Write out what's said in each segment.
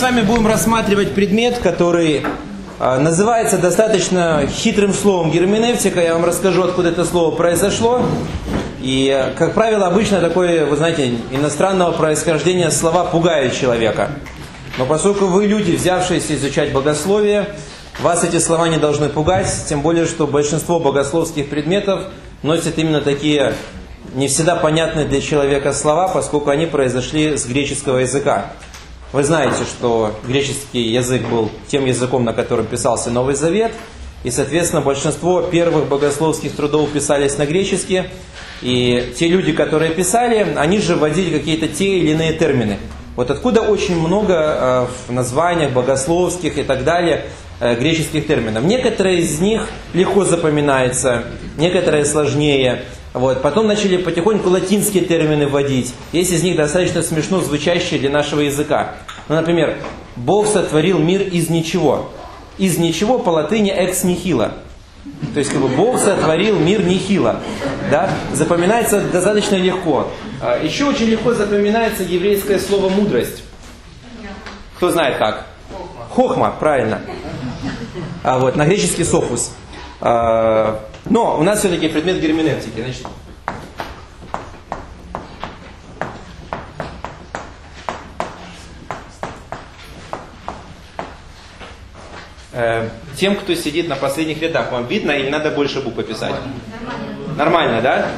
с вами будем рассматривать предмет, который а, называется достаточно хитрым словом герменевтика. Я вам расскажу, откуда это слово произошло. И, как правило, обычно такое, вы знаете, иностранного происхождения слова пугают человека. Но поскольку вы люди, взявшиеся изучать богословие, вас эти слова не должны пугать, тем более, что большинство богословских предметов носят именно такие не всегда понятные для человека слова, поскольку они произошли с греческого языка. Вы знаете, что греческий язык был тем языком, на котором писался Новый Завет, и, соответственно, большинство первых богословских трудов писались на греческий, и те люди, которые писали, они же вводили какие-то те или иные термины. Вот откуда очень много э, в названиях богословских и так далее э, греческих терминов. Некоторые из них легко запоминаются, некоторые сложнее. Вот. Потом начали потихоньку латинские термины вводить. Есть из них достаточно смешно звучащие для нашего языка. Ну, например, Бог сотворил мир из ничего. Из ничего по латыни экс нихила. То есть, как бы Бог сотворил мир нихила. Да? Запоминается достаточно легко. А, еще очень легко запоминается еврейское слово мудрость. Кто знает как? Хохма, правильно. А вот, на греческий софус. А, но у нас все-таки предмет герменевтики. Значит, э, тем, кто сидит на последних рядах, вам видно или надо больше букв писать? Нормально. Нормально, да?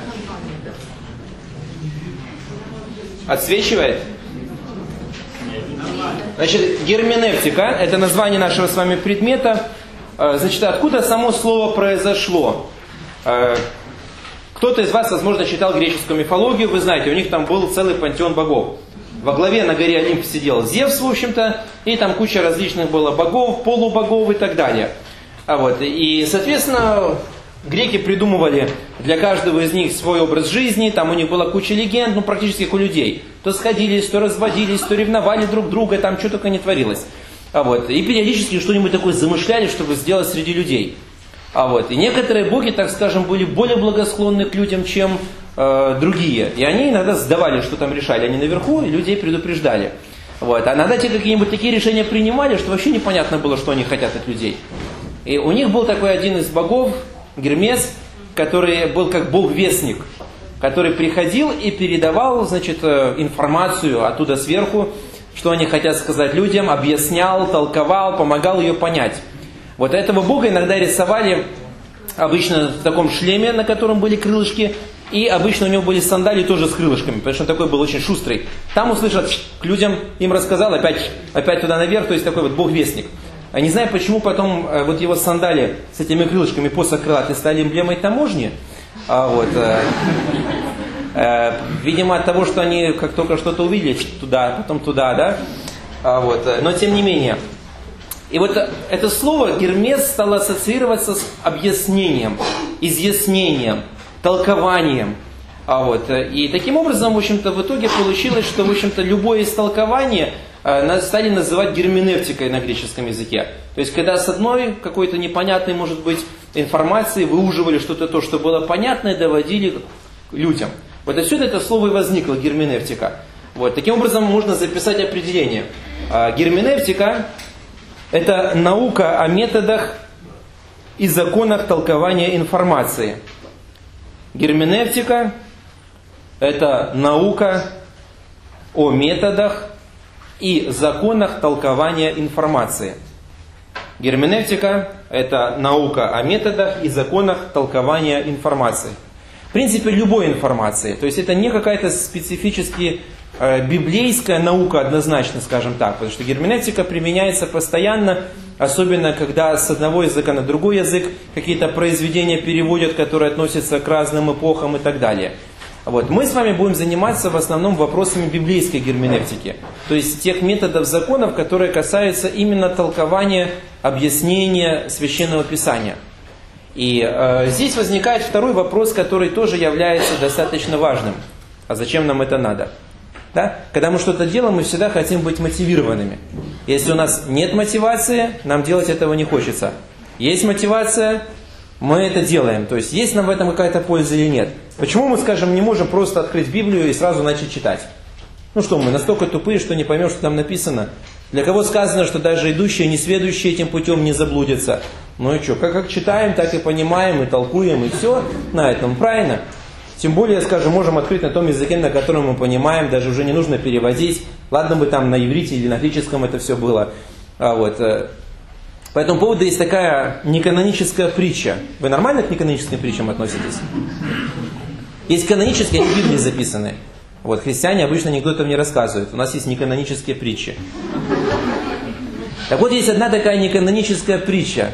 Отсвечивает? Значит, герменевтика – это название нашего с вами предмета. Э, значит, откуда само слово произошло? Э, кто-то из вас, возможно, читал греческую мифологию, вы знаете, у них там был целый пантеон богов. Во главе на горе Олимп сидел Зевс, в общем-то, и там куча различных было богов, полубогов и так далее. А вот, и, соответственно, греки придумывали для каждого из них свой образ жизни, там у них была куча легенд, ну, практически как у людей. То сходились, то разводились, то ревновали друг друга, там что только не творилось. А вот, и периодически что-нибудь такое замышляли, чтобы сделать среди людей. А вот, и некоторые боги, так скажем, были более благосклонны к людям, чем э, другие. И они иногда сдавали, что там решали. Они наверху, и людей предупреждали. Вот. А иногда те какие-нибудь такие решения принимали, что вообще непонятно было, что они хотят от людей. И у них был такой один из богов, Гермес, который был как бог-вестник, который приходил и передавал, значит, э, информацию оттуда сверху, что они хотят сказать людям, объяснял, толковал, помогал ее понять. Вот этого бога иногда рисовали обычно в таком шлеме, на котором были крылышки, и обычно у него были сандалии тоже с крылышками, потому что он такой был очень шустрый. Там услышат к людям, им рассказал, опять, опять туда наверх, то есть такой вот бог-вестник. Не знаю, почему потом э, вот его сандали с этими крылышками посох крылатый стали эмблемой таможни. А вот, э, э, видимо, от того, что они как только что-то увидели, туда, потом туда, да. А вот, э, но тем не менее, и вот это слово Гермес стало ассоциироваться с объяснением, изъяснением, толкованием. А вот, э, и таким образом, в общем-то, в итоге получилось, что, в общем-то, любое истолкование э, стали называть герменевтикой на греческом языке. То есть, когда с одной какой-то непонятной, может быть, информации выуживали что-то то, что было понятное, доводили к людям. Вот отсюда это слово и возникло, герменевтика. Вот, таким образом можно записать определение. А, герменевтика это наука о методах и законах толкования информации. Герменевтика – это наука о методах и законах толкования информации. Герменевтика – это наука о методах и законах толкования информации. В принципе, любой информации. То есть это не какая-то специфически библейская наука однозначно, скажем так, потому что герменевтика применяется постоянно, особенно когда с одного языка на другой язык какие-то произведения переводят, которые относятся к разным эпохам и так далее. Вот. Мы с вами будем заниматься в основном вопросами библейской герменевтики, то есть тех методов законов, которые касаются именно толкования, объяснения священного писания. И э, здесь возникает второй вопрос, который тоже является достаточно важным. А зачем нам это надо? Да? Когда мы что-то делаем, мы всегда хотим быть мотивированными. Если у нас нет мотивации, нам делать этого не хочется. Есть мотивация, мы это делаем. То есть есть нам в этом какая-то польза или нет. Почему мы, скажем, не можем просто открыть Библию и сразу начать читать? Ну что, мы настолько тупые, что не поймем, что там написано. Для кого сказано, что даже идущие, несведущие этим путем не заблудятся. Ну и что, как, как читаем, так и понимаем, и толкуем, и все на этом, правильно? Тем более, скажем, можем открыть на том языке, на котором мы понимаем, даже уже не нужно переводить. Ладно бы там на иврите или на греческом это все было. А вот, э, по этому поводу есть такая неканоническая притча. Вы нормально к неканоническим притчам относитесь? Есть канонические, они в Библии записаны. Вот, христиане обычно там не рассказывает. У нас есть неканонические притчи. Так вот, есть одна такая неканоническая притча.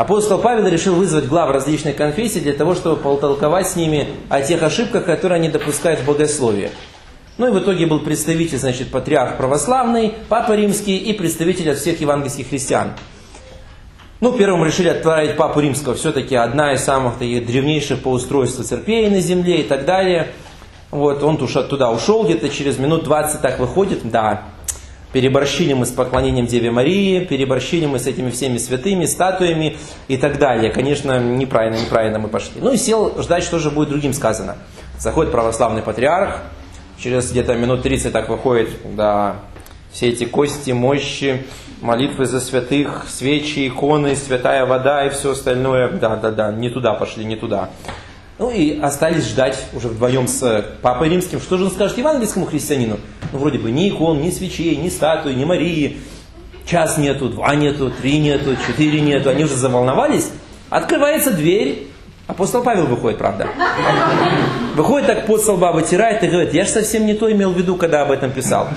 Апостол Павел решил вызвать глав различных конфессий для того, чтобы полтолковать с ними о тех ошибках, которые они допускают в богословии. Ну и в итоге был представитель, значит, патриарх православный, папа римский и представитель от всех евангельских христиан. Ну, первым решили отправить папу римского, все-таки одна из самых таких древнейших по устройству церквей на земле и так далее. Вот, он туда ушел, где-то через минут 20 так выходит, да, переборщили мы с поклонением Деве Марии, переборщили мы с этими всеми святыми, статуями и так далее. Конечно, неправильно, неправильно мы пошли. Ну и сел ждать, что же будет другим сказано. Заходит православный патриарх, через где-то минут 30 так выходит, да, все эти кости, мощи, молитвы за святых, свечи, иконы, святая вода и все остальное. Да, да, да, не туда пошли, не туда. Ну и остались ждать уже вдвоем с Папой Римским. Что же он скажет евангельскому христианину? Ну вроде бы ни икон, ни свечей, ни статуи, ни Марии. Час нету, два нету, три нету, четыре нету. Они уже заволновались. Открывается дверь. Апостол Павел выходит, правда. Выходит так под столба, вытирает и говорит, я же совсем не то имел в виду, когда об этом писал.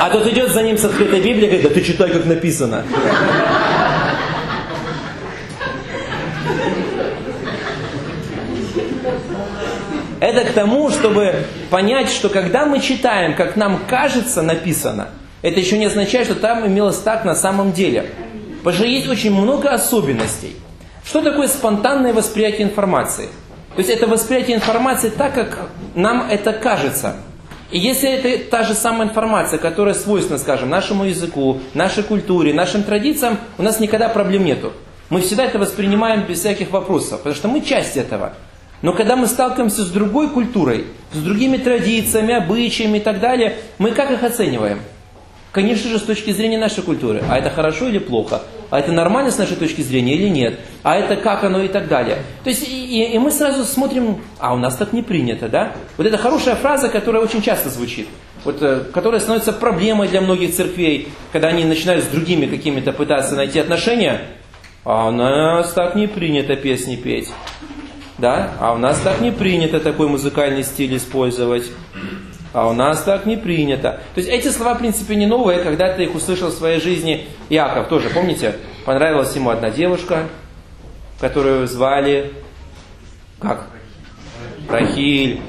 А тот идет за ним с открытой Библией говорит, да ты читай, как написано. Это к тому, чтобы понять, что когда мы читаем, как нам кажется написано, это еще не означает, что там имелось так на самом деле. Потому что есть очень много особенностей. Что такое спонтанное восприятие информации? То есть это восприятие информации так, как нам это кажется. И если это та же самая информация, которая свойственна, скажем, нашему языку, нашей культуре, нашим традициям, у нас никогда проблем нету. Мы всегда это воспринимаем без всяких вопросов, потому что мы часть этого. Но когда мы сталкиваемся с другой культурой, с другими традициями, обычаями и так далее, мы как их оцениваем? Конечно же, с точки зрения нашей культуры. А это хорошо или плохо? А это нормально с нашей точки зрения или нет? А это как оно и так далее? То есть, и, и мы сразу смотрим, а у нас так не принято, да? Вот это хорошая фраза, которая очень часто звучит. Вот, э, которая становится проблемой для многих церквей, когда они начинают с другими какими-то пытаться найти отношения. А у нас так не принято песни петь да, а у нас так не принято такой музыкальный стиль использовать, а у нас так не принято. То есть эти слова, в принципе, не новые, когда ты их услышал в своей жизни. Иаков тоже, помните, понравилась ему одна девушка, которую звали, как? Рахиль,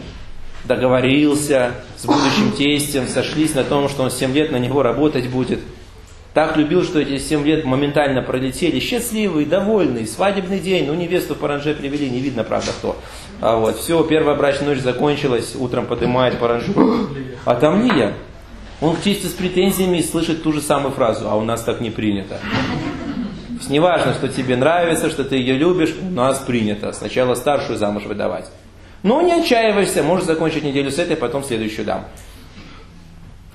договорился с будущим тестем, сошлись на том, что он 7 лет на него работать будет – так любил, что эти 7 лет моментально пролетели. Счастливый, довольный, свадебный день. Ну, невесту в паранже привели, не видно, правда, кто. А вот, все, первая брачная ночь закончилась, утром поднимает паранжу. А там не я. Он чисто с претензиями слышит ту же самую фразу, а у нас так не принято. То есть неважно, что тебе нравится, что ты ее любишь, у нас принято. Сначала старшую замуж выдавать. Но не отчаивайся, можешь закончить неделю с этой, потом следующую дам.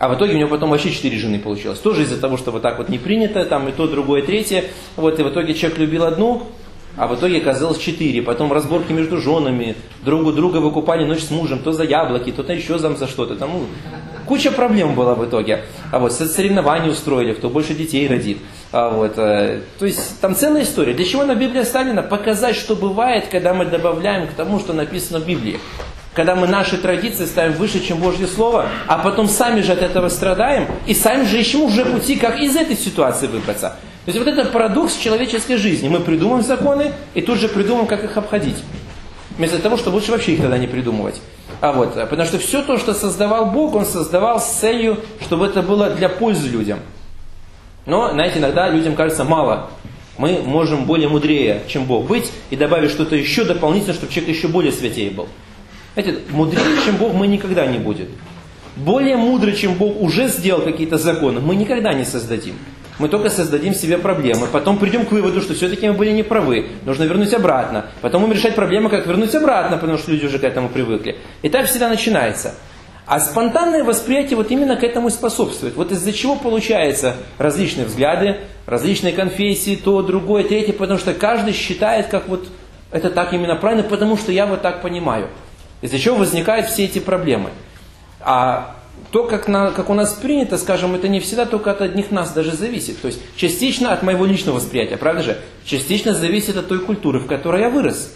А в итоге у него потом вообще четыре жены получилось. Тоже из-за того, что вот так вот не принято, там и то, другое, третье. Вот, и в итоге человек любил одну, а в итоге оказалось четыре. Потом разборки между женами, другу друга выкупали ночь с мужем, то за яблоки, то еще там за что-то. Там, ну, куча проблем была в итоге. А вот соревнования устроили, кто больше детей родит. А вот, э, то есть там целая история. Для чего на Библии оставлено? Показать, что бывает, когда мы добавляем к тому, что написано в Библии когда мы наши традиции ставим выше, чем Божье Слово, а потом сами же от этого страдаем, и сами же ищем уже пути, как из этой ситуации выбраться. То есть вот это парадокс человеческой жизни. Мы придумываем законы и тут же придумываем, как их обходить. Вместо того, чтобы лучше вообще их тогда не придумывать. А вот, потому что все то, что создавал Бог, Он создавал с целью, чтобы это было для пользы людям. Но, знаете, иногда людям кажется мало. Мы можем более мудрее, чем Бог быть, и добавить что-то еще дополнительно, чтобы человек еще более святее был. Знаете, мудрее, чем Бог, мы никогда не будем. Более мудрый, чем Бог уже сделал какие-то законы, мы никогда не создадим. Мы только создадим себе проблемы. Потом придем к выводу, что все-таки мы были неправы. Нужно вернуть обратно. Потом будем решать проблемы, как вернуть обратно, потому что люди уже к этому привыкли. И так всегда начинается. А спонтанное восприятие вот именно к этому способствует. Вот из-за чего получается различные взгляды, различные конфессии, то, другое, третье, потому что каждый считает, как вот это так именно правильно, потому что я вот так понимаю. Из-за чего возникают все эти проблемы. А то, как, на, как у нас принято, скажем, это не всегда только от одних нас даже зависит. То есть частично от моего личного восприятия, правда же? Частично зависит от той культуры, в которой я вырос.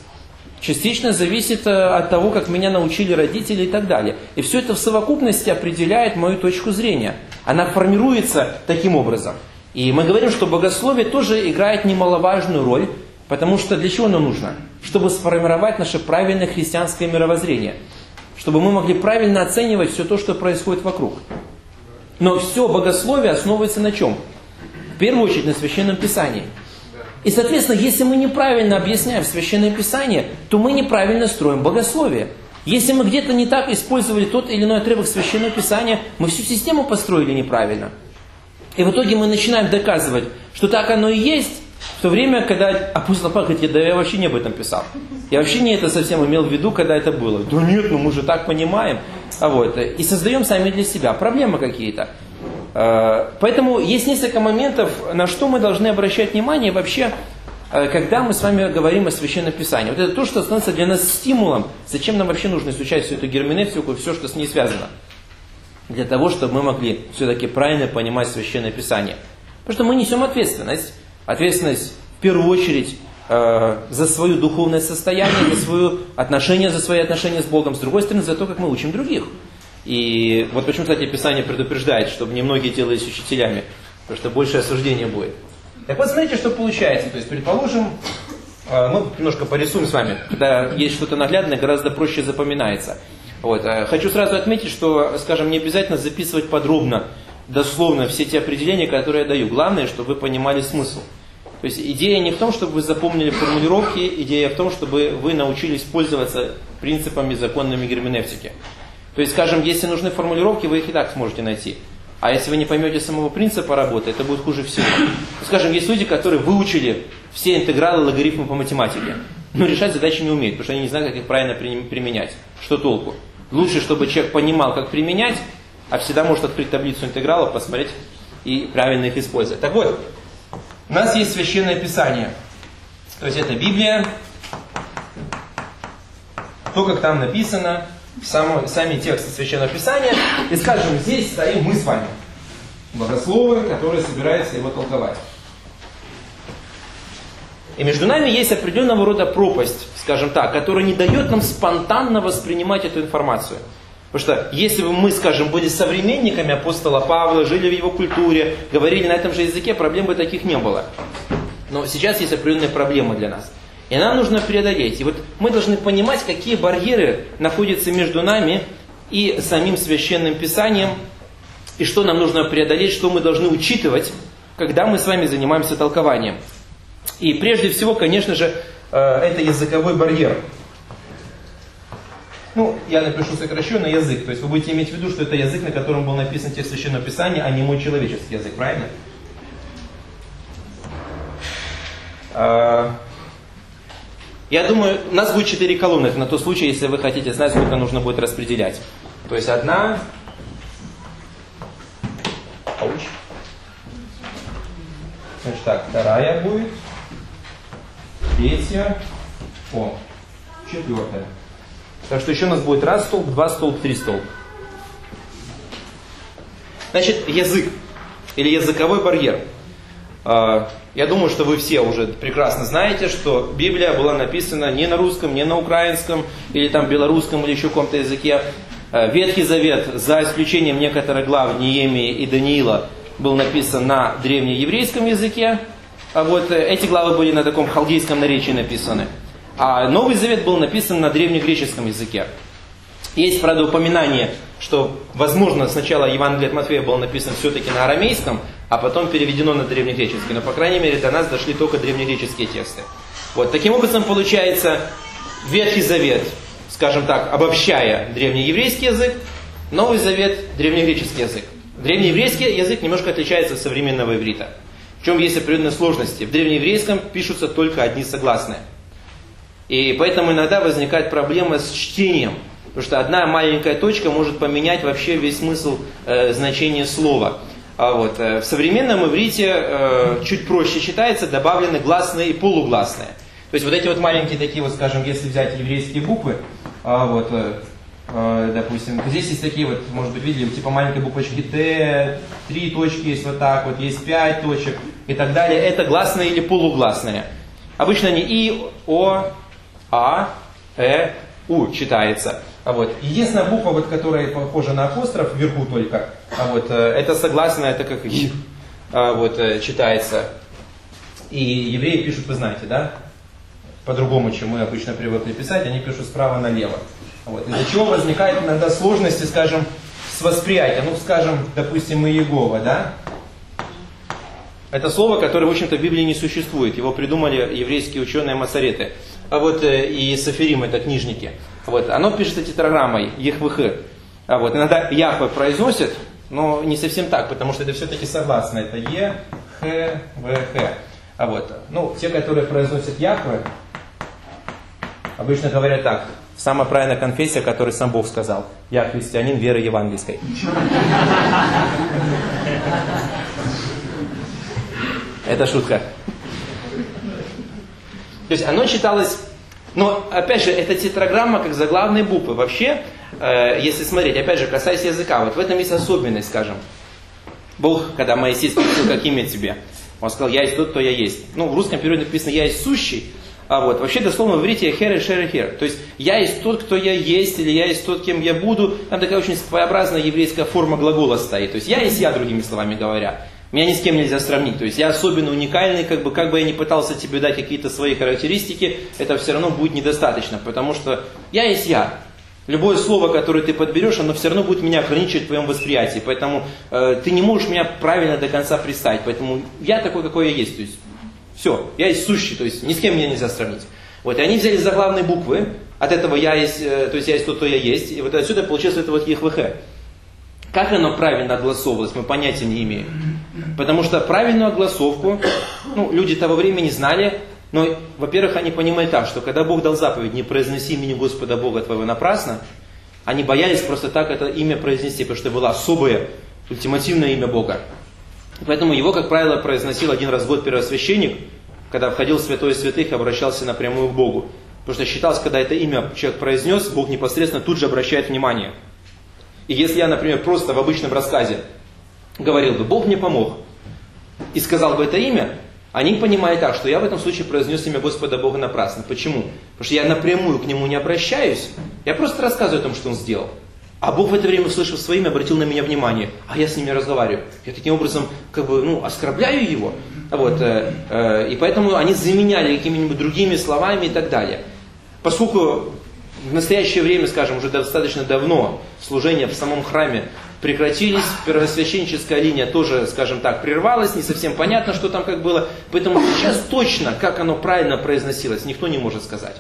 Частично зависит э, от того, как меня научили родители и так далее. И все это в совокупности определяет мою точку зрения. Она формируется таким образом. И мы говорим, что богословие тоже играет немаловажную роль, потому что для чего оно нужно? Чтобы сформировать наше правильное христианское мировоззрение чтобы мы могли правильно оценивать все то, что происходит вокруг. Но все богословие основывается на чем? В первую очередь на Священном Писании. И, соответственно, если мы неправильно объясняем Священное Писание, то мы неправильно строим богословие. Если мы где-то не так использовали тот или иной отрывок Священного Писания, мы всю систему построили неправильно. И в итоге мы начинаем доказывать, что так оно и есть, в то время, когда апостол Павел говорит, да я вообще не об этом писал. Я вообще не это совсем имел в виду, когда это было. Да нет, ну мы же так понимаем. А вот, и создаем сами для себя проблемы какие-то. А, поэтому есть несколько моментов, на что мы должны обращать внимание вообще, а, когда мы с вами говорим о Священном Писании. Вот это то, что становится для нас стимулом, зачем нам вообще нужно изучать всю эту герменевтику, все, что с ней связано. Для того, чтобы мы могли все-таки правильно понимать Священное Писание. Потому что мы несем ответственность. Ответственность в первую очередь э, за свое духовное состояние, за свое отношение, за свои отношения с Богом, с другой стороны, за то, как мы учим других. И вот почему, кстати, Писание предупреждает, чтобы не многие делались учителями, потому что большее осуждение будет. Так вот, смотрите, что получается. То есть, предположим, э, мы немножко порисуем с вами. Когда есть что-то наглядное, гораздо проще запоминается. Вот. Э, хочу сразу отметить, что, скажем, не обязательно записывать подробно дословно все те определения, которые я даю. Главное, чтобы вы понимали смысл. То есть идея не в том, чтобы вы запомнили формулировки, идея в том, чтобы вы научились пользоваться принципами законными герменевтики. То есть, скажем, если нужны формулировки, вы их и так сможете найти. А если вы не поймете самого принципа работы, это будет хуже всего. Скажем, есть люди, которые выучили все интегралы логарифмы по математике, но решать задачи не умеют, потому что они не знают, как их правильно применять. Что толку? Лучше, чтобы человек понимал, как применять, а всегда может открыть таблицу интегралов, посмотреть и правильно их использовать. Так вот, у нас есть священное писание. То есть это Библия, то, как там написано, само, сами тексты священного писания. И скажем, здесь стоим мы с вами, богословы, которые собираются его толковать. И между нами есть определенного рода пропасть, скажем так, которая не дает нам спонтанно воспринимать эту информацию. Потому что если бы мы, скажем, были современниками апостола Павла, жили в его культуре, говорили на этом же языке, проблем бы таких не было. Но сейчас есть определенная проблема для нас. И нам нужно преодолеть. И вот мы должны понимать, какие барьеры находятся между нами и самим священным писанием, и что нам нужно преодолеть, что мы должны учитывать, когда мы с вами занимаемся толкованием. И прежде всего, конечно же, э, это языковой барьер. Ну, я напишу сокращенный язык. То есть вы будете иметь в виду, что это язык, на котором был написан текст Священного Писания, а не мой человеческий язык, правильно? А, я думаю, у нас будет четыре колонны. На тот случай, если вы хотите знать, сколько нужно будет распределять. То есть одна... Ауч. Значит так, вторая будет. Третья. О, четвертая. Так что еще у нас будет раз столб, два столб, три столб. Значит, язык или языковой барьер. А, я думаю, что вы все уже прекрасно знаете, что Библия была написана не на русском, не на украинском, или там белорусском, или еще каком-то языке. А, Ветхий Завет, за исключением некоторых глав Неемии и Даниила, был написан на древнееврейском языке. А вот э, эти главы были на таком халдейском наречии написаны. А Новый Завет был написан на древнегреческом языке. Есть, правда, упоминание, что, возможно, сначала Евангелие от Матфея было написано все-таки на арамейском, а потом переведено на древнегреческий. Но, по крайней мере, до нас дошли только древнегреческие тексты. Вот, таким образом, получается, Ветхий Завет, скажем так, обобщая древнееврейский язык, Новый Завет – древнегреческий язык. Древнееврейский язык немножко отличается от современного иврита. В чем есть определенные сложности? В древнееврейском пишутся только одни согласные – и поэтому иногда возникает проблема с чтением. потому что одна маленькая точка может поменять вообще весь смысл э, значения слова. А вот, э, в современном иврите э, чуть проще читается, добавлены гласные и полугласные. То есть вот эти вот маленькие такие вот, скажем, если взять еврейские буквы, а вот, э, э, допустим, здесь есть такие вот, может быть, видели, типа маленькой буквочки Т, три точки есть вот так вот, есть пять точек и так далее. Это гласные или полугласные. Обычно они И, О, А, Э, У читается. А вот. Единственная буква, вот, которая похожа на апостроф, вверху только, а вот, э, это согласная, это как И а вот, э, читается. И евреи пишут, вы знаете, да? По-другому, чем мы обычно привыкли писать, они пишут справа налево. Вот. Из-за чего возникают иногда сложности, скажем, с восприятием. Ну, скажем, допустим, Иегова, да? Это слово, которое, в общем-то, в Библии не существует. Его придумали еврейские ученые Масареты. А вот э, и Сафирим, это книжники. Вот, оно пишется тетраграммой Ехвх. А вот, иногда Яхве произносит, но не совсем так, потому что это все-таки согласно. Это Е, Х, В, Х. А вот, ну, те, которые произносят Яхве, обычно говорят так. Самая правильная конфессия, которую сам Бог сказал. Я христианин веры евангельской. Это шутка. То есть оно читалось, но опять же, это тетраграмма как заглавные буквы. Вообще, э, если смотреть, опять же, касаясь языка, вот в этом есть особенность, скажем. Бог, когда Моисей спросил, как имя тебе, он сказал, я есть тот, кто я есть. Ну, в русском переводе написано, я есть сущий, а вот, вообще дословно в иврите хер и шер и хер. То есть я есть тот, кто я есть, или я есть тот, кем я буду. Там такая очень своеобразная еврейская форма глагола стоит. То есть я есть я, другими словами говоря. Меня ни с кем нельзя сравнить. То есть я особенно уникальный, как бы, как бы я ни пытался тебе дать какие-то свои характеристики, это все равно будет недостаточно, потому что я есть я. Любое слово, которое ты подберешь, оно все равно будет меня ограничивать в твоем восприятии. Поэтому э, ты не можешь меня правильно до конца представить. Поэтому я такой, какой я есть. То есть все, я есть сущий, то есть ни с кем меня нельзя сравнить. Вот, и они взяли заглавные буквы, от этого я есть, э, то есть я есть тот, кто я есть, и вот отсюда получилось это вот ЕХВХ. Как оно правильно огласовывалось, мы понятия не имеем. Потому что правильную огласовку, ну, люди того времени знали, но, во-первых, они понимали так, что когда Бог дал заповедь, не произноси имени Господа Бога твоего напрасно, они боялись просто так это имя произнести, потому что было особое, ультимативное имя Бога. Поэтому его, как правило, произносил один раз в год первосвященник, когда входил в святое святых и обращался напрямую к Богу. Потому что считалось, когда это имя человек произнес, Бог непосредственно тут же обращает внимание – и если я, например, просто в обычном рассказе говорил бы, Бог мне помог, и сказал бы это имя, они понимают так, что я в этом случае произнес имя Господа Бога напрасно. Почему? Потому что я напрямую к нему не обращаюсь, я просто рассказываю о том, что он сделал. А Бог в это время, услышав свое имя, обратил на меня внимание, а я с ними разговариваю. Я таким образом, как бы, ну, оскорбляю его. Вот, э, э, и поэтому они заменяли какими-нибудь другими словами и так далее. Поскольку в настоящее время, скажем, уже достаточно давно служения в самом храме прекратились, первосвященническая линия тоже, скажем так, прервалась, не совсем понятно, что там как было. Поэтому сейчас точно, как оно правильно произносилось, никто не может сказать.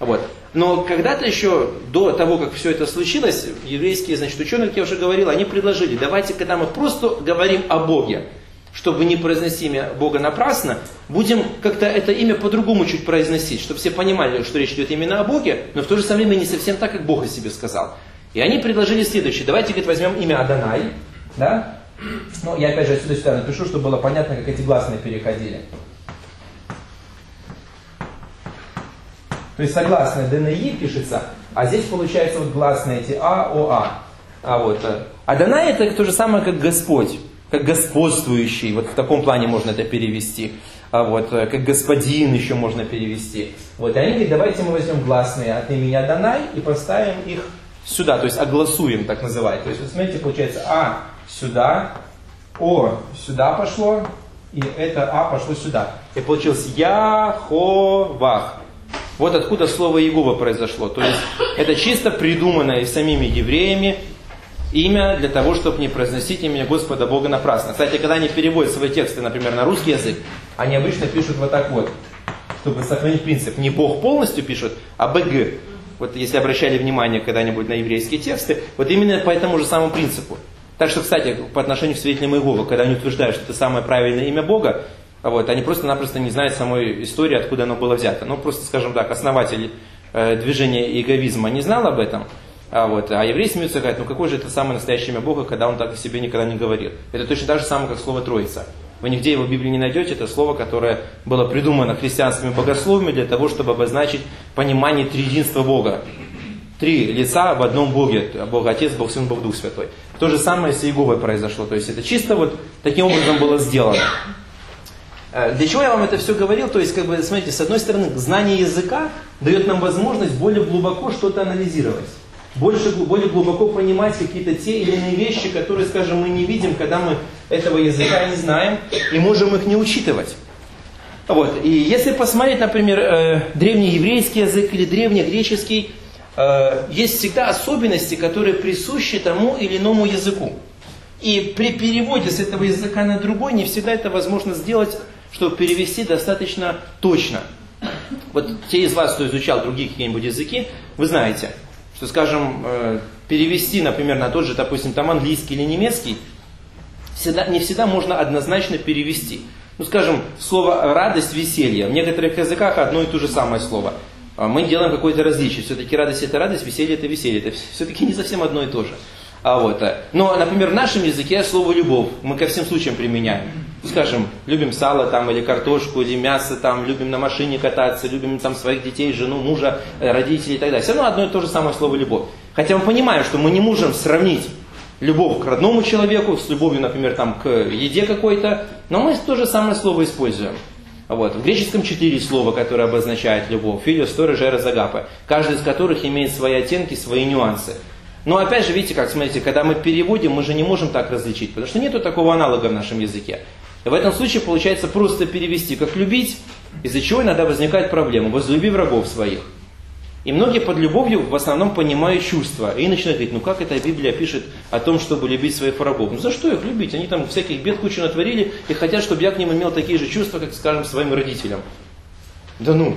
Вот. Но когда-то еще, до того, как все это случилось, еврейские значит, ученые, как я уже говорил, они предложили, давайте, когда мы просто говорим о Боге, чтобы не произносить имя Бога напрасно, будем как-то это имя по-другому чуть произносить, чтобы все понимали, что речь идет именно о Боге, но в то же самое время не совсем так, как Бог о себе сказал. И они предложили следующее. Давайте, говорит, возьмем имя Адонай, да? Ну, я опять же отсюда сюда напишу, чтобы было понятно, как эти гласные переходили. То есть согласные ДНИ пишется, а здесь получается вот гласные эти А, О, А. А вот э, Адонай это то же самое, как Господь как господствующий, вот в таком плане можно это перевести, а вот, э, как господин еще можно перевести. Вот, и они говорят, давайте мы возьмем гласные от имени Адонай и поставим их сюда, то есть огласуем, так называть. То есть, вот смотрите, получается, А сюда, О сюда пошло, и это А пошло сюда. И получилось Яховах. Вот откуда слово Иегова произошло. То есть это чисто придуманное самими евреями, имя для того, чтобы не произносить имя Господа Бога напрасно. Кстати, когда они переводят свои тексты, например, на русский язык, они обычно пишут вот так вот, чтобы сохранить принцип. Не Бог полностью пишут, а БГ. Вот если обращали внимание когда-нибудь на еврейские тексты, вот именно по этому же самому принципу. Так что, кстати, по отношению к свидетелям Иеговы, когда они утверждают, что это самое правильное имя Бога, вот, они просто-напросто не знают самой истории, откуда оно было взято. Ну, просто, скажем так, основатель э, движения иеговизма не знал об этом, А, вот, а евреи смеются и говорят, ну какой же это самое настоящее имя Бога, когда он так о себе никогда не говорил. Это точно так же самое, как слово Троица. Вы нигде его в Библии не найдете, это слово, которое было придумано христианскими богословами для того, чтобы обозначить понимание триединства Бога. Три лица в одном Боге, Бог Отец, Бог Сын, Бог Дух Святой. То же самое с Иеговой произошло, то есть это чисто вот таким образом было сделано. Э, для чего я вам это все говорил? То есть, как бы, смотрите, с одной стороны, знание языка дает нам возможность более глубоко что-то анализировать. Больше, более глубоко понимать какие-то те или иные вещи, которые, скажем, мы не видим, когда мы этого языка не знаем, и можем их не учитывать. Вот. И если посмотреть, например, э, древнееврейский язык или древнегреческий, э, есть всегда особенности, которые присущи тому или иному языку. И при переводе с этого языка на другой не всегда это возможно сделать чтобы перевести достаточно точно. Вот те из вас, кто изучал другие какие-нибудь языки, вы знаете, что, скажем, э, перевести, например, на тот же, допустим, там английский или немецкий, всегда, не всегда можно однозначно перевести. Ну, скажем, слово радость, веселье. В некоторых языках одно и то же самое слово. А мы делаем какое-то различие. Все-таки радость это радость, веселье это веселье. Это все-таки не совсем одно и то же. А вот, э, но, например, в нашем языке слово любовь мы ко всем случаям применяем скажем, любим сало там или картошку, или мясо там, любим на машине кататься, любим там своих детей, жену, мужа, э, родителей и так далее. Все равно одно и то же самое слово любовь. Хотя мы понимаем, что мы не можем сравнить любовь к родному человеку с любовью, например, там, к еде какой-то, но мы то же самое слово используем. Вот. В греческом четыре слова, которые обозначают любовь. Филиос, Торы, Жера, Загапа. Каждый из которых имеет свои оттенки, свои нюансы. Но опять же, видите, как смотрите, когда мы переводим, мы же не можем так различить, потому что нету такого аналога в нашем языке. В этом случае получается просто перевести как любить, из-за чего иногда возникает проблема. Возлюби врагов своих. И многие под любовью в основном понимают чувства. И начинают говорить, ну как эта Библия пишет о том, чтобы любить своих врагов? Ну за что их любить? Они там всяких бед кучу натворили и хотят, чтобы я к ним имел такие же чувства, как, скажем, своим родителям. Да ну.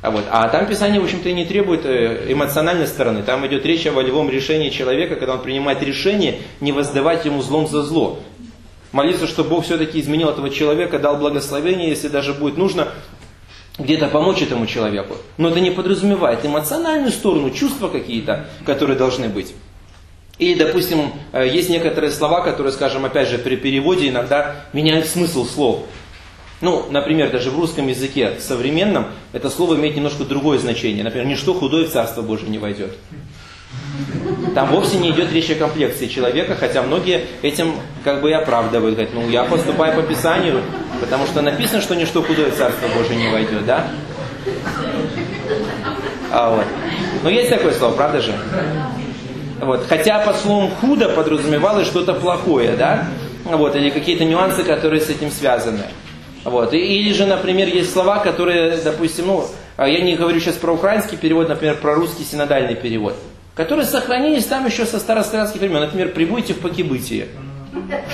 А, вот. а там Писание, в общем-то, и не требует э, эмоциональной стороны. Там идет речь о волевом решении человека, когда он принимает решение не воздавать ему злом за зло. Молиться, чтобы Бог все-таки изменил этого человека, дал благословение, если даже будет нужно где-то помочь этому человеку. Но это не подразумевает эмоциональную сторону, чувства какие-то, которые должны быть. И, допустим, э, есть некоторые слова, которые, скажем, опять же, при переводе иногда меняют смысл слов. Ну, например, даже в русском языке современном это слово имеет немножко другое значение. Например, ничто худое в Царство Божие не войдет. Там вовсе не идет речь о комплекции человека, хотя многие этим как бы и оправдывают. Говорят, ну я поступаю по Писанию, потому что написано, что ничто худое Царство Божие не войдет, да? А вот. Но есть такое слово, правда же? Вот. Хотя по словам худо подразумевалось что-то плохое, да? Вот. Или какие-то нюансы, которые с этим связаны. Вот. Или же, например, есть слова, которые, допустим, ну, а я не говорю сейчас про украинский перевод, например, про русский синодальный перевод которые сохранились там еще со старославянских времен. Например, «прибудьте в покибытие».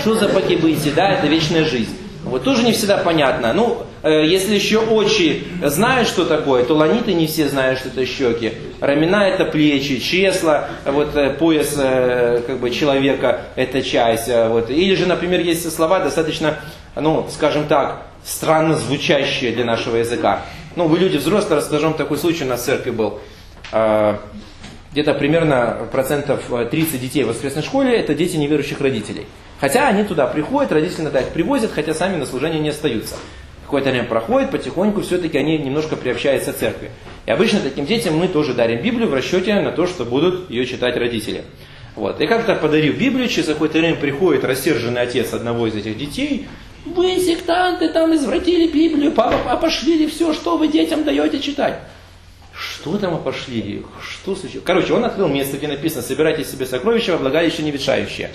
Что за покибытие? Да, это вечная жизнь. Вот тоже не всегда понятно. Ну, э, если еще очи знают, что такое, то ланиты не все знают, что это щеки. Рамена это плечи, чесла, вот э, пояс э, как бы человека это часть. Э, вот. Или же, например, есть слова достаточно, ну, скажем так, странно звучащие для нашего языка. Ну, вы люди взрослые, расскажу вам такой случай, у нас в церкви был. Э, где-то примерно процентов 30 э, детей в воскресной школе это дети неверующих родителей. Хотя они туда приходят, родители иногда их привозят, хотя сами на служение не остаются. Какое-то время проходит, потихоньку все-таки они немножко приобщаются к церкви. И обычно таким детям мы тоже дарим Библию в расчете на то, что будут ее читать родители. Вот. И как-то подарив Библию, через какое-то время приходит рассерженный отец одного из этих детей. Вы, сектанты, там извратили Библию, папа, опошлили все, что вы детям даете читать. Что там опошли? Что случилось? Короче, он открыл место, где написано «Собирайте себе сокровища во влагалище не ветшающие».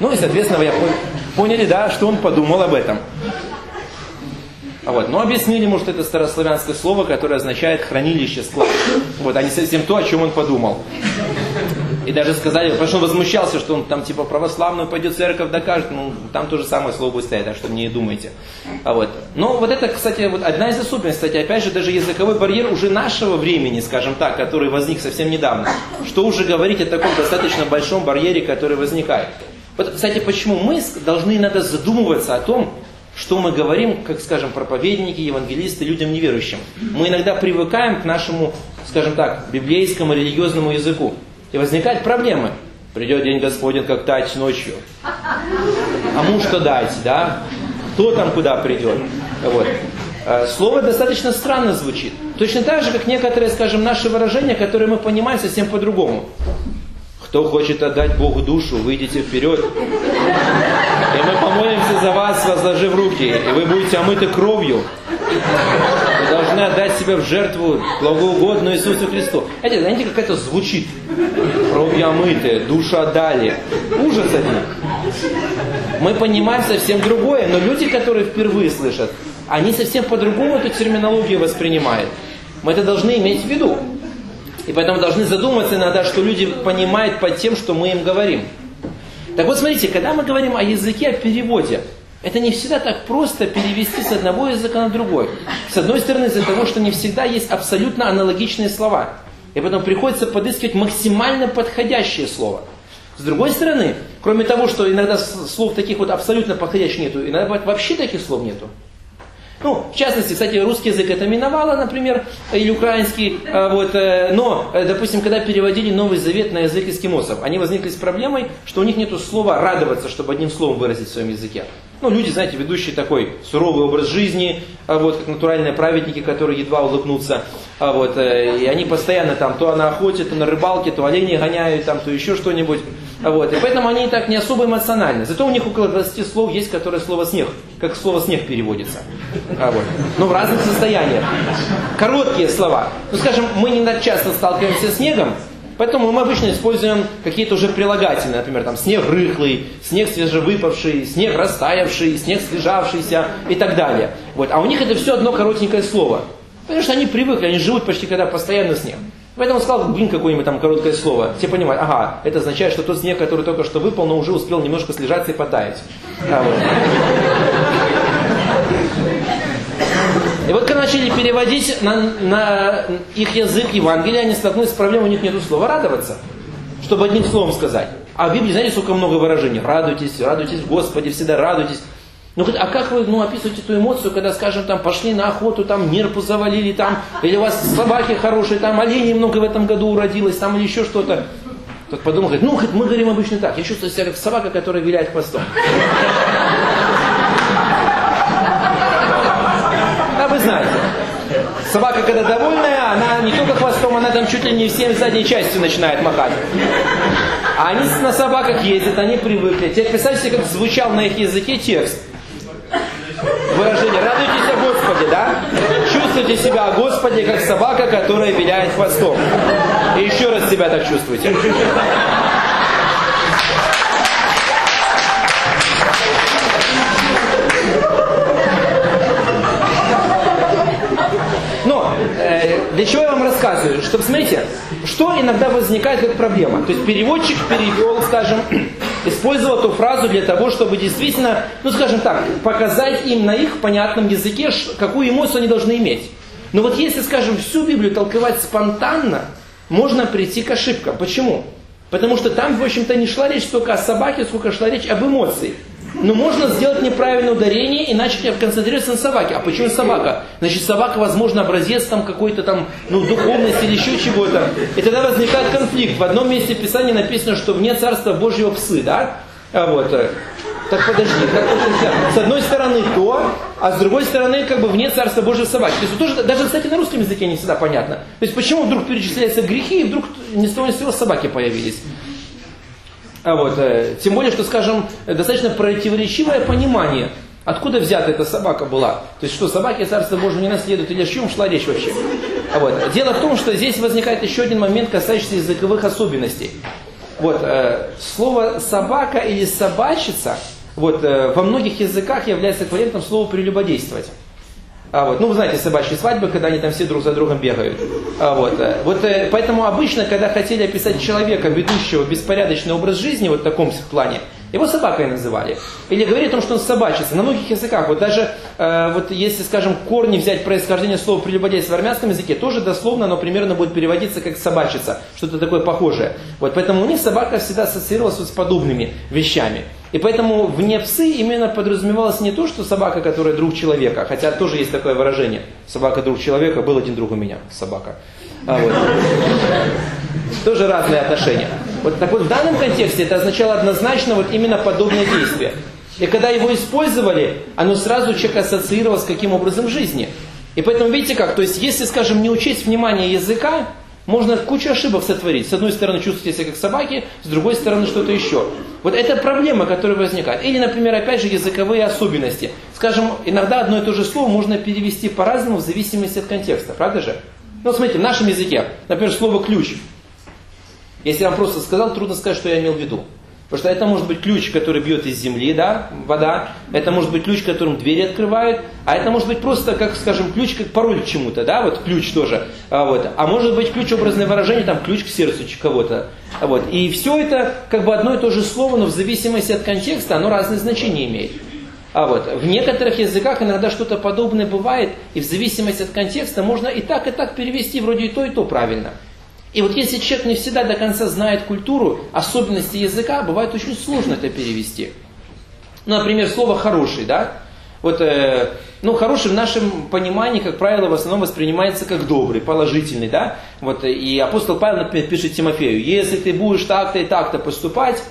Ну и, соответственно, вы поняли, да, что он подумал об этом. А вот. Но объяснили ему, что это старославянское слово, которое означает хранилище, склад. Вот, а не совсем то, о чем он подумал. И даже сказали, потому что он возмущался, что он там типа православную пойдет церковь докажет. Ну, там то же самое слово будет стоять, так что не думайте. А вот. Но вот это, кстати, вот одна из особенностей, кстати, опять же, даже языковой барьер уже нашего времени, скажем так, который возник совсем недавно. Что уже говорить о таком достаточно большом барьере, который возникает. Вот, кстати, почему мы должны иногда задумываться о том, что мы говорим, как, скажем, проповедники, евангелисты, людям неверующим. Мы иногда привыкаем к нашему, скажем так, библейскому религиозному языку. И возникают проблемы. Придет день Господень, как тать ночью. А муж что дать, да? Кто там куда придет? Вот. Э, слово достаточно странно звучит. Точно так же, как некоторые, скажем, наши выражения, которые мы понимаем совсем по-другому. Кто хочет отдать Богу душу, выйдите вперед. И мы помолимся за вас, возложив руки, и вы будете омыты кровью. Вы должны отдать себя в жертву благоугодную Иисусу Христу. Знаете, знаете, как это звучит? Кровью омыты, душу отдали. Ужас один. Мы понимаем совсем другое, но люди, которые впервые слышат, они совсем по-другому эту терминологию воспринимают. Мы это должны иметь в виду. И поэтому должны задуматься иногда, что люди понимают под тем, что мы им говорим. Так вот, смотрите, когда мы говорим о языке, о переводе, это не всегда так просто перевести с одного языка на другой. С одной стороны, из-за того, что не всегда есть абсолютно аналогичные слова. И поэтому приходится подыскивать максимально подходящее слово. С другой стороны, кроме того, что иногда слов таких вот абсолютно подходящих нету, иногда вообще таких слов нету. Ну, в частности, кстати, русский язык это миновало, например, или украинский. А, вот, э, но, э, допустим, когда переводили Новый Завет на язык эскимосов, они возникли с проблемой, что у них нет слова «радоваться», чтобы одним словом выразить в своем языке. Ну, люди, знаете, ведущие такой суровый образ жизни, а вот, как натуральные праведники, которые едва улыбнутся. А вот, э, и они постоянно там то на охоте, то на рыбалке, то оленей гоняют, там, то еще что-нибудь. А вот, и поэтому они так не особо эмоциональны. Зато у них около 20 слов есть, которое слово «снег», как слово «снег» переводится. А вот. Но в разных состояниях. Короткие слова. Ну, скажем, мы не так часто сталкиваемся с снегом, Поэтому мы обычно используем какие-то уже прилагательные, например, там снег рыхлый, снег свежевыпавший, снег растаявший, снег слежавшийся и так далее. Вот. А у них это все одно коротенькое слово. Потому что они привыкли, они живут почти когда постоянно снег. Поэтому сказал, блин, какое-нибудь там короткое слово. Все понимают, ага, это означает, что тот снег, который только что выпал, но уже успел немножко слежаться и потаять. А, вот. И вот когда начали переводить на, на их язык Евангелия, они столкнулись с проблемой, у них нет слова радоваться, чтобы одним словом сказать. А в Библии, знаете, сколько много выражений. Радуйтесь, радуйтесь Господи, всегда радуйтесь. Ну, а как вы ну, описываете эту эмоцию, когда, скажем, там пошли на охоту, там нерпу завалили, там, или у вас собаки хорошие, там оленей много в этом году уродилось, там или еще что-то. Тот подумал, говорит, ну, мы говорим обычно так, я чувствую себя как собака, которая виляет хвостом. А вы знаете, собака, когда довольная, она не только хвостом, она там чуть ли не всем задней частью начинает махать. А они на собаках ездят, они привыкли. Теперь представьте, как звучал на их языке текст выражение «радуйтесь о Господе», да? Чувствуйте себя о Господе, как собака, которая виляет хвостом. И еще раз себя так чувствуйте. Но э, для чего я вам рассказываю? Чтобы, смотрите, что иногда возникает как проблема. То есть переводчик перевел, скажем, использовал эту фразу для того, чтобы действительно, ну скажем так, показать им на их понятном языке, какую эмоцию они должны иметь. Но вот если, скажем, всю Библию толковать спонтанно, можно прийти к ошибкам. Почему? Потому что там, в общем-то, не шла речь только о собаке, сколько шла речь об эмоции. Но можно сделать неправильное ударение и начать концентрироваться на собаке. А почему собака? Значит, собака, возможно, образец там какой-то там, ну, духовности или еще чего-то. И тогда возникает конфликт. В одном месте Писания написано, что вне Царства Божьего псы, да? А вот, э, так подожди, как с одной стороны то, а с другой стороны как бы вне Царства Божьего собаки. То есть тоже, даже, кстати, на русском языке не всегда понятно. То есть почему вдруг перечисляются грехи, и вдруг ни с того ни с сего собаки появились. А вот, э, тем более, что, скажем, достаточно противоречивое понимание, откуда взята эта собака была. То есть, что собаки Царство Божие не наследуют, или о чем шла речь вообще. А вот, дело в том, что здесь возникает еще один момент, касающийся языковых особенностей. Вот, э, слово собака или собачица вот, э, во многих языках является эквивалентом слова прелюбодействовать. А вот, ну, вы знаете, собачьи свадьбы, когда они там все друг за другом бегают. А вот, э, вот э, поэтому обычно, когда хотели описать человека, ведущего беспорядочный образ жизни, вот в таком плане, его собакой называли. Или говорили о том, что он собачится. На многих языках, вот даже э, вот если, скажем, корни взять происхождение слова прелюбодейство в армянском языке, тоже дословно оно примерно будет переводиться как собачица, что-то такое похожее. Вот поэтому у них собака всегда ассоциировалась вот с подобными вещами. И поэтому вне псы именно подразумевалось не то, что собака, которая друг человека, хотя тоже есть такое выражение, собака друг человека, был один друг у меня, собака. А вот. Тоже разные отношения. Вот так вот в данном контексте это означало однозначно вот именно подобное действие. И когда его использовали, оно сразу человек ассоциировал с каким образом жизни. И поэтому видите как, то есть если, скажем, не учесть внимание языка, можно кучу ошибок сотворить. С одной стороны чувствуете себя как собаки, с другой стороны что-то еще. Вот это проблема, которая возникает. Или, например, опять же, языковые особенности. Скажем, иногда одно и то же слово можно перевести по-разному в зависимости от контекста. Правда же? Ну, смотрите, в нашем языке, например, слово «ключ». Если я вам просто сказал, трудно сказать, что я имел в виду. Потому что это может быть ключ, который бьет из земли, да, вода. Это может быть ключ, которым двери открывают. А это может быть просто, как, скажем, ключ, как пароль к чему-то, да, вот ключ тоже. А, вот. а может быть ключ, образное выражение, там, ключ к сердцу кого-то. А, вот. И все это как бы одно и то же слово, но в зависимости от контекста оно разные значения имеет. А вот в некоторых языках иногда что-то подобное бывает, и в зависимости от контекста можно и так, и так перевести, вроде и то, и то правильно. И вот если человек не всегда до конца знает культуру, особенности языка, бывает очень сложно это перевести. Ну, например, слово «хороший», да? Вот, э, ну, хороший в нашем понимании, как правило, в основном воспринимается как добрый, положительный, да? Вот, и апостол Павел, например, пишет Тимофею, если ты будешь так-то и так-то поступать,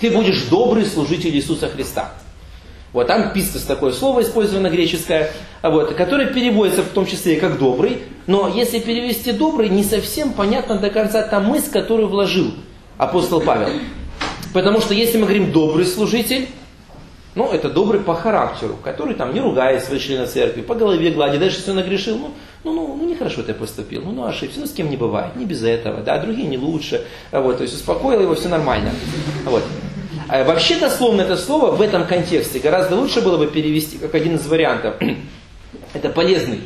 ты будешь добрый служитель Иисуса Христа. Вот там пистос такое слово использовано греческое, вот, которое переводится в том числе и как добрый, но если перевести добрый, не совсем понятно до конца та мысль, которую вложил апостол Павел. Потому что если мы говорим добрый служитель, ну, это добрый по характеру, который там не ругает своих членов церкви, по голове гладит, даже если он нагрешил, ну, ну, ну, ну нехорошо ты поступил, ну, ну, ошибся, ну, с кем не бывает, не без этого, да, другие не лучше, вот, то есть успокоил его, все нормально, вот. А вообще дословно это слово в этом контексте гораздо лучше было бы перевести как один из вариантов. это полезный.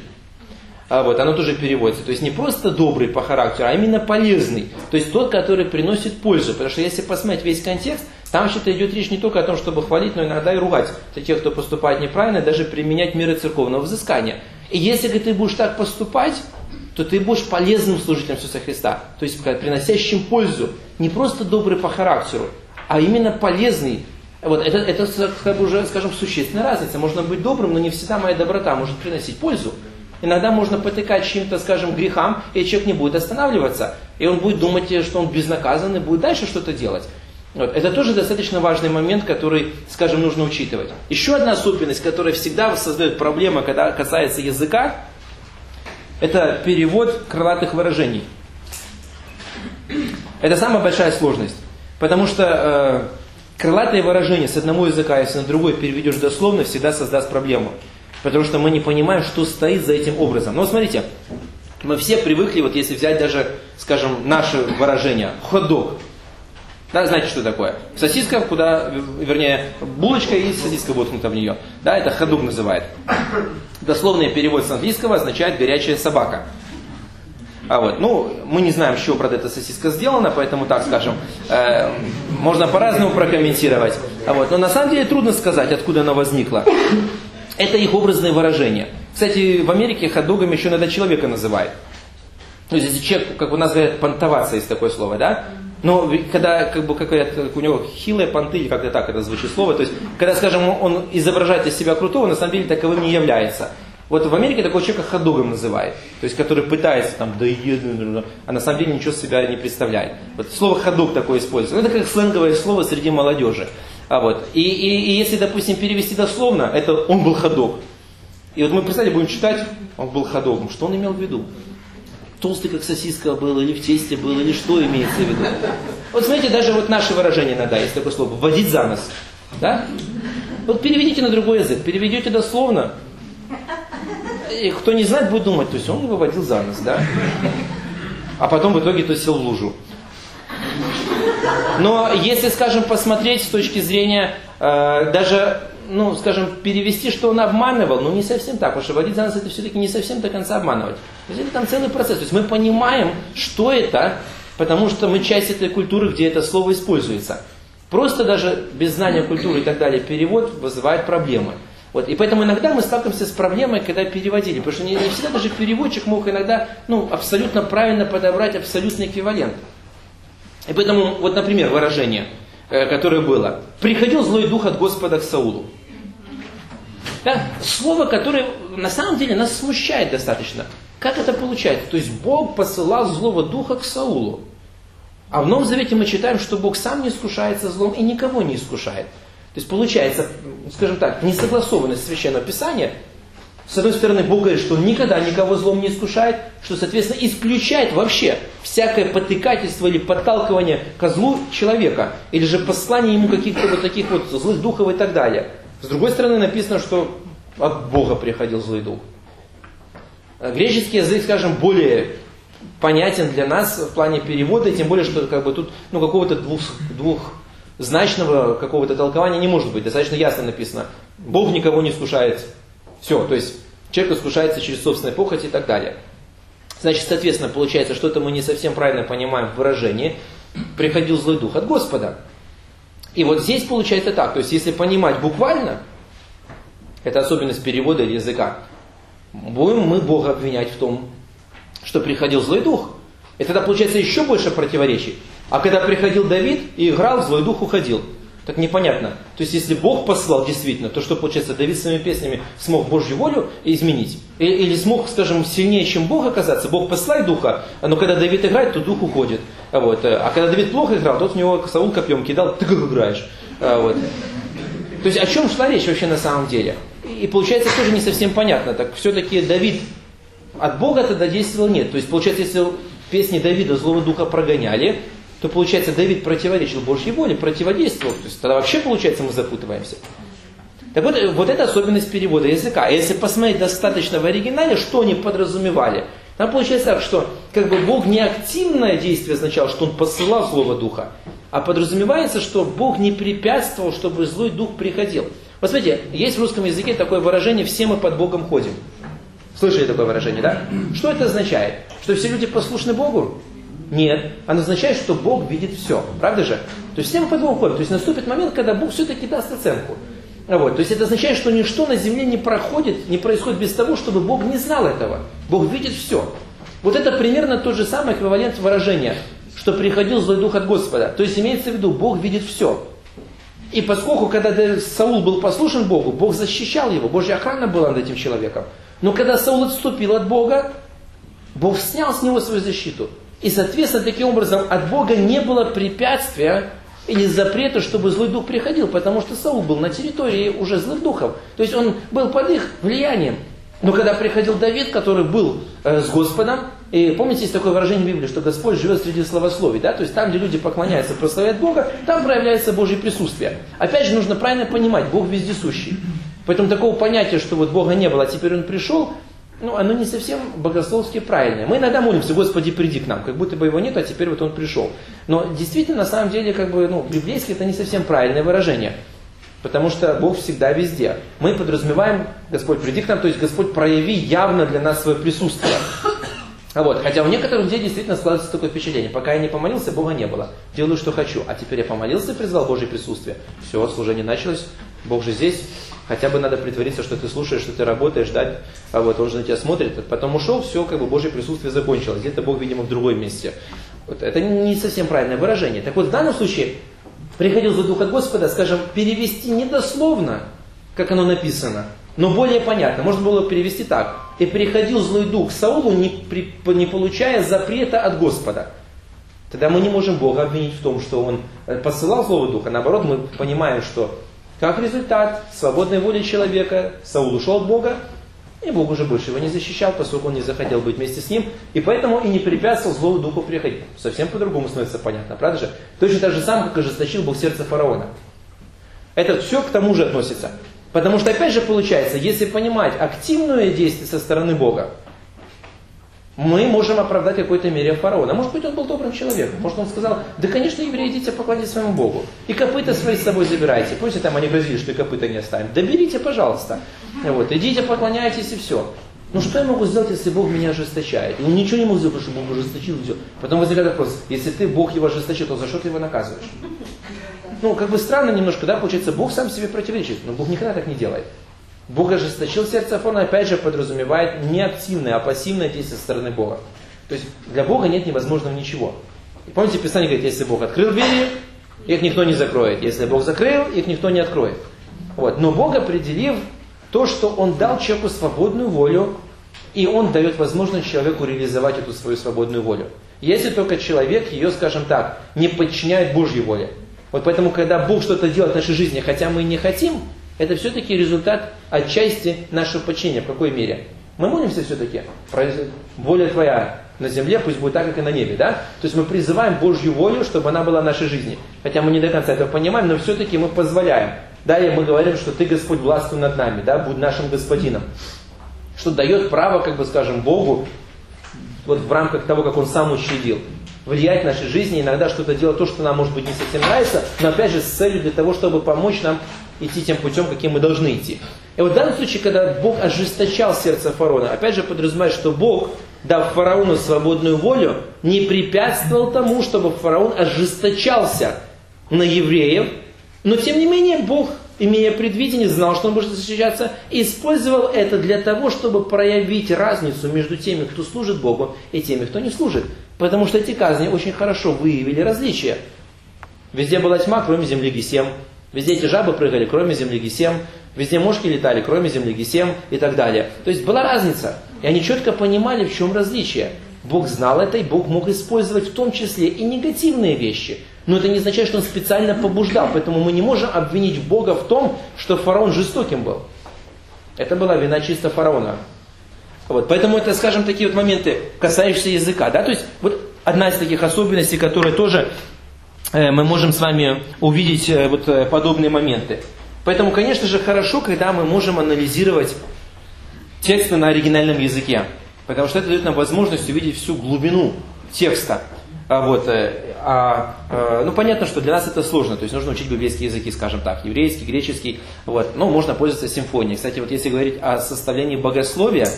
А вот, оно тоже переводится. То есть не просто добрый по характеру, а именно полезный. То есть тот, который приносит пользу. Потому что если посмотреть весь контекст, там вообще-то идет речь не только о том, чтобы хвалить, но иногда и ругать тех, кто поступает неправильно, даже применять меры церковного взыскания. И если ты будешь так поступать, то ты будешь полезным служителем Иисуса Христа. То есть приносящим пользу. Не просто добрый по характеру, а именно полезный. Вот это, это как бы уже, скажем, существенная разница. Можно быть добрым, но не всегда моя доброта может приносить пользу. Иногда можно потыкать чем-то, скажем, грехам, и человек не будет останавливаться. И он будет думать, что он безнаказан и будет дальше что-то делать. Вот. Это тоже достаточно важный момент, который, скажем, нужно учитывать. Еще одна особенность, которая всегда создает проблемы, когда касается языка, это перевод крылатых выражений. Это самая большая сложность. Потому что э, крылатое выражение с одного языка, если на другой переведешь дословно, всегда создаст проблему. Потому что мы не понимаем, что стоит за этим образом. Но вот смотрите, мы все привыкли, вот если взять даже, скажем, наше выражение, хот-дог. Да, знаете, что такое? Сосиска, куда, вернее, булочка и сосиска воткнута в нее. Да, это ходук называет. Дословный перевод с английского означает горячая собака. А вот, ну, мы не знаем, с чего, правда, эта сосиска сделана, поэтому, так скажем, э, можно по-разному прокомментировать. А вот, но на самом деле трудно сказать, откуда она возникла. Это их образное выражение. Кстати, в Америке хот-догом еще иногда человека называют. То есть, если человек, как у нас говорят, понтоваться, есть такое слово, да? Но когда, как бы, как говорят, у него хилые понты, или как-то так это звучит слово, то есть, когда, скажем, он изображает из себя крутого, на самом деле таковым не является. Вот в Америке такого человека ходогом называют, то есть который пытается там, да а на самом деле ничего себя не представляет. Вот слово ходок такое используется. Ну, это как сленговое слово среди молодежи. А вот. И, и, и если, допустим, перевести дословно, это он был ходок. И вот мы, представьте, будем читать, он был ходоком. Что он имел в виду? Толстый, как сосиска был, или в тесте был, или что имеется в виду? Вот смотрите, даже вот наше выражение иногда есть такое слово, водить за нос. Да? Вот переведите на другой язык, переведете дословно, и кто не знает, будет думать, то есть он выводил за нос, да? А потом в итоге то сел в лужу. Но если, скажем, посмотреть с точки зрения э, даже, ну, скажем, перевести, что он обманывал, ну, не совсем так, потому что водить за нас это все-таки не совсем до конца обманывать. То есть это там целый процесс. То есть мы понимаем, что это, потому что мы часть этой культуры, где это слово используется. Просто даже без знания культуры и так далее перевод вызывает проблемы. Вот, и поэтому иногда мы сталкиваемся с проблемой, когда переводили, потому что не, не всегда даже переводчик мог иногда ну, абсолютно правильно подобрать абсолютный эквивалент. И поэтому, вот, например, выражение, э, которое было. «Приходил злой дух от Господа к Саулу». Да? Слово, которое на самом деле нас смущает достаточно. Как это получается? То есть Бог посылал злого духа к Саулу. А в Новом Завете мы читаем, что Бог сам не искушается злом и никого не искушает. То есть получается, скажем так, несогласованность Священного Писания. С одной стороны, Бог говорит, что Он никогда никого злом не искушает, что, соответственно, исключает вообще всякое потыкательство или подталкивание ко злу человека, или же послание ему каких-то вот таких вот злых духов и так далее. С другой стороны, написано, что от Бога приходил злой дух. Греческий язык, скажем, более понятен для нас в плане перевода, тем более, что как бы тут ну, какого-то двух, двухзначного какого-то толкования не может быть. Достаточно ясно написано. Бог никого не искушает. Все, то есть человек искушается через собственные похоти и так далее. Значит, соответственно, получается, что-то мы не совсем правильно понимаем в выражении. Приходил злой дух от Господа. И вот здесь получается так. То есть, если понимать буквально, это особенность перевода языка, будем мы Бога обвинять в том, что приходил злой дух. И тогда получается еще больше противоречий. А когда приходил Давид и играл, злой дух уходил. Так непонятно. То есть, если Бог послал действительно, то что получается, Давид своими песнями смог Божью волю изменить? Или, или смог, скажем, сильнее, чем Бог оказаться? Бог послал духа, но когда Давид играет, то дух уходит. Вот. А когда Давид плохо играл, тот в него Саул копьем кидал, ты как играешь. Вот. То есть, о чем шла речь вообще на самом деле? И получается тоже не совсем понятно. Так все-таки Давид от Бога тогда действовал нет. То есть, получается, если песни Давида злого духа прогоняли, то, получается, Давид противоречил Божьей воле, противодействовал. То есть, тогда вообще, получается, мы запутываемся. Так вот, вот это особенность перевода языка. Если посмотреть достаточно в оригинале, что они подразумевали, там получается так, что как бы Бог не активное действие означал, что Он посылал злого духа, а подразумевается, что Бог не препятствовал, чтобы злой дух приходил. Посмотрите, есть в русском языке такое выражение «все мы под Богом ходим». Слышали такое выражение, да? Что это означает? Что все люди послушны Богу? Нет. Оно означает, что Бог видит все. Правда же? То есть все мы под ходим. То есть наступит момент, когда Бог все-таки даст оценку. Вот. То есть это означает, что ничто на земле не проходит, не происходит без того, чтобы Бог не знал этого. Бог видит все. Вот это примерно тот же самый эквивалент выражения, что приходил злой дух от Господа. То есть имеется в виду, Бог видит все. И поскольку, когда Саул был послушен Богу, Бог защищал его, Божья охрана была над этим человеком. Но когда Саул отступил от Бога, Бог снял с него свою защиту. И, соответственно, таким образом от Бога не было препятствия или запрета, чтобы злой дух приходил, потому что Саул был на территории уже злых духов. То есть он был под их влиянием. Но когда приходил Давид, который был э, с Господом, и помните, есть такое выражение в Библии, что Господь живет среди словословий, да? То есть там, где люди поклоняются, прославляют Бога, там проявляется Божье присутствие. Опять же, нужно правильно понимать, Бог вездесущий. Поэтому такого понятия, что вот Бога не было, а теперь Он пришел, ну, оно не совсем богословски правильное. Мы иногда молимся, Господи, приди к нам, как будто бы его нет, а теперь вот он пришел. Но действительно, на самом деле, как бы, ну, библейски это не совсем правильное выражение. Потому что Бог всегда везде. Мы подразумеваем, Господь, приди к нам, то есть Господь, прояви явно для нас свое присутствие. Вот. Хотя у некоторых людей действительно складывается такое впечатление. Пока я не помолился, Бога не было. Делаю, что хочу. А теперь я помолился и призвал Божье присутствие. Все, служение началось. Бог же здесь. Хотя бы надо притвориться, что ты слушаешь, что ты работаешь, ждать, а вот он же на тебя смотрит. Потом ушел, все, как бы Божье присутствие закончилось. Где-то Бог, видимо, в другом месте. Вот. Это не совсем правильное выражение. Так вот, в данном случае приходил за дух от Господа, скажем, перевести недословно, как оно написано, но более понятно. Можно было перевести так. И приходил злой дух Саулу, не, при, не получая запрета от Господа. Тогда мы не можем Бога обвинить в том, что он э, посылал злого духа. Наоборот, мы понимаем, что как результат свободной воли человека Саул ушел от Бога, и Бог уже больше его не защищал, поскольку он не захотел быть вместе с ним, и поэтому и не препятствовал злому духу приходить. Совсем по-другому становится понятно, правда же? Точно так же самое, как ожесточил Бог сердце фараона. Это все к тому же относится. Потому что, опять же, получается, если понимать активное действие со стороны Бога, мы можем оправдать какой-то мере фараона. Может быть, он был добрым человеком. Может, он сказал, да, конечно, евреи, идите поклонитесь своему Богу. И копыта свои с собой забирайте. Помните, там они грозили, что и копыта не оставим. Да берите, пожалуйста. Вот, идите, поклоняйтесь и все. Ну что я могу сделать, если Бог меня ожесточает? Он ничего не может сделать, потому что Бог ожесточил все. Потом возникает вопрос, если ты, Бог его ожесточил, то за что ты его наказываешь? Ну, как бы странно немножко, да, получается, Бог сам себе противоречит, но Бог никогда так не делает. Бог ожесточил сердце Афона, опять же, подразумевает не активное, а пассивное действие со стороны Бога. То есть для Бога нет невозможного ничего. И помните, Писание говорит, если Бог открыл двери, их никто не закроет. Если Бог закрыл, их никто не откроет. Вот. Но Бог определив то, что Он дал человеку свободную волю, и Он дает возможность человеку реализовать эту свою свободную волю. если только человек ее, скажем так, не подчиняет Божьей воле. Вот поэтому, когда Бог что-то делает в нашей жизни, хотя мы и не хотим, это все-таки результат отчасти нашего подчинения. В какой мере? Мы молимся все-таки. Воля Твоя на земле, пусть будет так, как и на небе. Да? То есть мы призываем Божью волю, чтобы она была в нашей жизни. Хотя мы не до конца этого понимаем, но все-таки мы позволяем. Далее мы говорим, что Ты, Господь, властвуй над нами, да, будь нашим Господином. Что дает право, как бы скажем, Богу, вот в рамках того, как Он сам учредил, влиять в нашей жизни, иногда что-то делать, то, что нам, может быть, не совсем нравится, но опять же с целью для того, чтобы помочь нам идти тем путем, каким мы должны идти. И вот в данном случае, когда Бог ожесточал сердце фараона, опять же подразумевает, что Бог, дав фараону свободную волю, не препятствовал тому, чтобы фараон ожесточался на евреев, но тем не менее Бог, имея предвидение, знал, что он будет защищаться, и использовал это для того, чтобы проявить разницу между теми, кто служит Богу, и теми, кто не служит. Потому что эти казни очень хорошо выявили различия. Везде была тьма, кроме земли Гесем. Везде эти жабы прыгали, кроме земли Гесем. Везде мошки летали, кроме земли Гесем и так далее. То есть была разница. И они четко понимали, в чем различие. Бог знал это, и Бог мог использовать в том числе и негативные вещи – но это не означает, что он специально побуждал. Поэтому мы не можем обвинить Бога в том, что фараон жестоким был. Это была вина чисто фараона. Вот, поэтому это, скажем, такие вот моменты, касающиеся языка. Да? То есть вот одна из таких особенностей, которые тоже мы можем с вами увидеть э, вот э, подобные моменты. Поэтому, конечно же, хорошо, когда мы можем анализировать тексты на оригинальном языке. Потому что это дает нам возможность увидеть всю глубину текста. А вот, э, а, ну, понятно, что для нас это сложно, то есть нужно учить библейские языки, скажем так, еврейский, греческий, вот, но можно пользоваться симфонией. Кстати, вот если говорить о составлении богословия,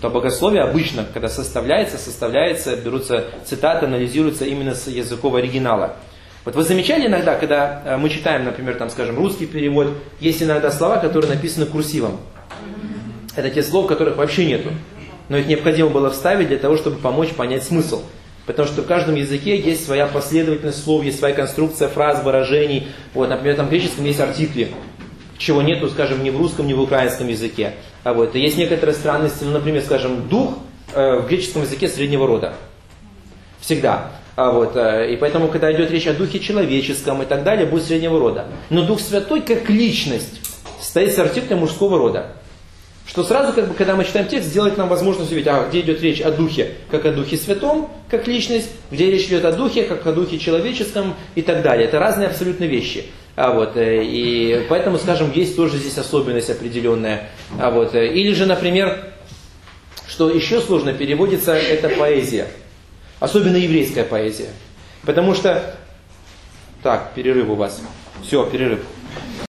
то богословие обычно, когда составляется, составляется, берутся цитаты, анализируются именно с языков оригинала. Вот вы замечали иногда, когда э, мы читаем, например, там, скажем, русский перевод, есть иногда слова, которые написаны курсивом. Это те слова, которых вообще нету. Но их необходимо было вставить для того, чтобы помочь понять смысл. Потому что в каждом языке есть своя последовательность слов, есть своя конструкция фраз, выражений. Вот, например, там в греческом есть артикли, чего нету, скажем, ни в русском, ни в украинском языке. А вот, и есть некоторые странности, ну, например, скажем, дух э, в греческом языке среднего рода. Всегда. А вот, э, и поэтому, когда идет речь о духе человеческом и так далее, будет среднего рода. Но Дух Святой, как личность, стоит с артиклем мужского рода. Что сразу, как бы, когда мы читаем текст, делает нам возможность увидеть, а где идет речь о Духе, как о Духе Святом, как личность, где речь идет о Духе, как о Духе человеческом и так далее. Это разные абсолютно вещи. А вот, э, и поэтому, скажем, есть тоже здесь особенность определенная. А вот, э, или же, например, что еще сложно переводится, это поэзия. Особенно еврейская поэзия. Потому что... Так, перерыв у вас. Все, перерыв.